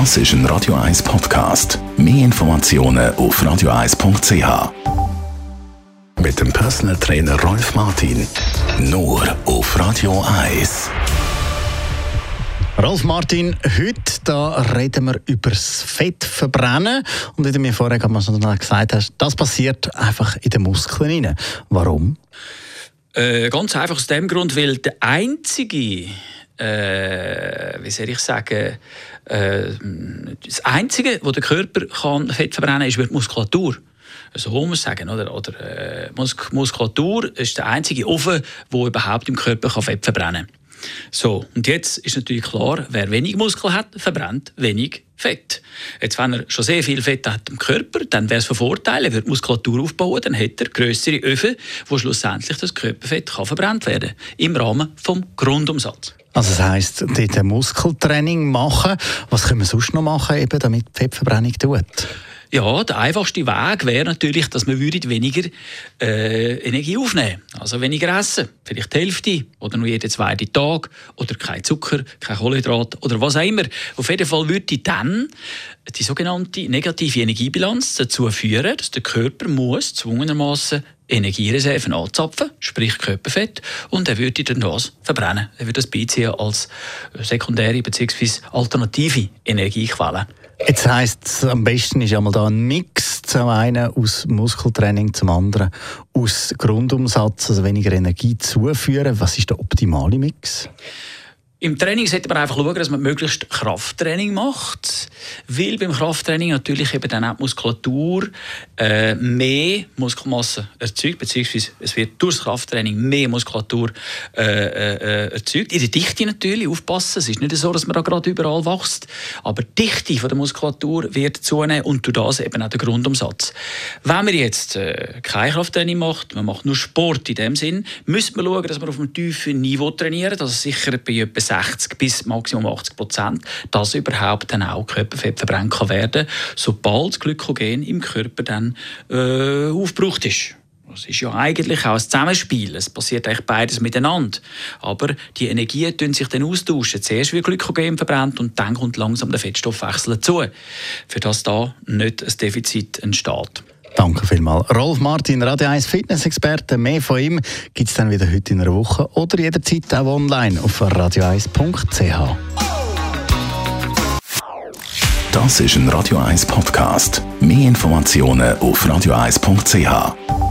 Das ist ein Radio 1 Podcast. Mehr Informationen auf radio1.ch. Mit dem Personal Trainer Rolf Martin. Nur auf Radio 1. Rolf Martin, heute da reden wir über das Fettverbrennen. Und wie du mir vorher schon gesagt hast, das passiert einfach in den Muskeln rein. Warum? Äh, ganz einfach aus dem Grund, weil der einzige, äh, wie soll ich sagen, äh, das einzige, wo der Körper kann Fett verbrennen kann, ist die Muskulatur. So muss man sagen, oder? oder äh, Muskulatur ist der einzige Ofen, der überhaupt im Körper Fett verbrennen kann. So, und jetzt ist natürlich klar, wer wenig Muskel hat, verbrennt wenig Fett. Jetzt, wenn er schon sehr viel Fett hat im Körper, dann wäre es von Vorteil, er würde Muskulatur aufbauen, dann hätte er größere Öfen, wo schlussendlich das Körperfett kann verbrannt werden im Rahmen vom Grundumsatz. Also das heisst, dort Muskeltraining machen. Was können wir sonst noch machen, eben, damit die Fettverbrennung tut? Ja, der einfachste Weg wäre natürlich, dass wir weniger äh, Energie aufnehmen Also weniger essen. Vielleicht die Hälfte oder nur jeden zweiten Tag. Oder kein Zucker, kein Kohlenhydrat oder was auch immer. Auf jeden Fall würde dann die sogenannte negative Energiebilanz dazu führen, dass der Körper muss zwungenermaßen Energiereserven anzapfen, sprich Körperfett, und er würde dann das verbrennen. Er würde das beiziehen als sekundäre bzw. alternative Energiequelle. Jetzt heisst am besten ist einmal da ein Mix, zum einen aus Muskeltraining, zum anderen aus Grundumsatz, also weniger Energie zuführen. Was ist der optimale Mix? Im Training sollte man einfach schauen, dass man möglichst Krafttraining macht, weil beim Krafttraining natürlich eben dann auch die Muskulatur äh, mehr Muskelmasse erzeugt, beziehungsweise es wird durch das Krafttraining mehr Muskulatur äh, äh, erzeugt. In der Dichte natürlich, aufpassen, es ist nicht so, dass man da gerade überall wächst, aber die Dichte von der Muskulatur wird zunehmen und durch das eben auch der Grundumsatz. Wenn man jetzt äh, kein Krafttraining macht, man macht nur Sport in dem Sinn, müsste man schauen, dass man auf einem tiefen Niveau trainiert, also sicher bei 60 bis maximal 80 Prozent, dass überhaupt dann auch Körperfett verbrannt kann werden, sobald Glykogen im Körper dann äh, aufgebraucht ist. Das ist ja eigentlich auch ein Zusammenspiel. Es passiert eigentlich beides miteinander. Aber die Energien tun sich dann austauschen. Zuerst wird Glykogen verbrannt und dann kommt langsam der Fettstoffwechsel dazu, für das da nicht ein Defizit entsteht. Danke vielmals. Rolf Martin, Radio 1 Fitness-Experte. Mehr von ihm gibt es dann wieder heute in einer Woche oder jederzeit auch online auf radio1.ch. Das ist ein Radio 1 Podcast. Mehr Informationen auf radio1.ch.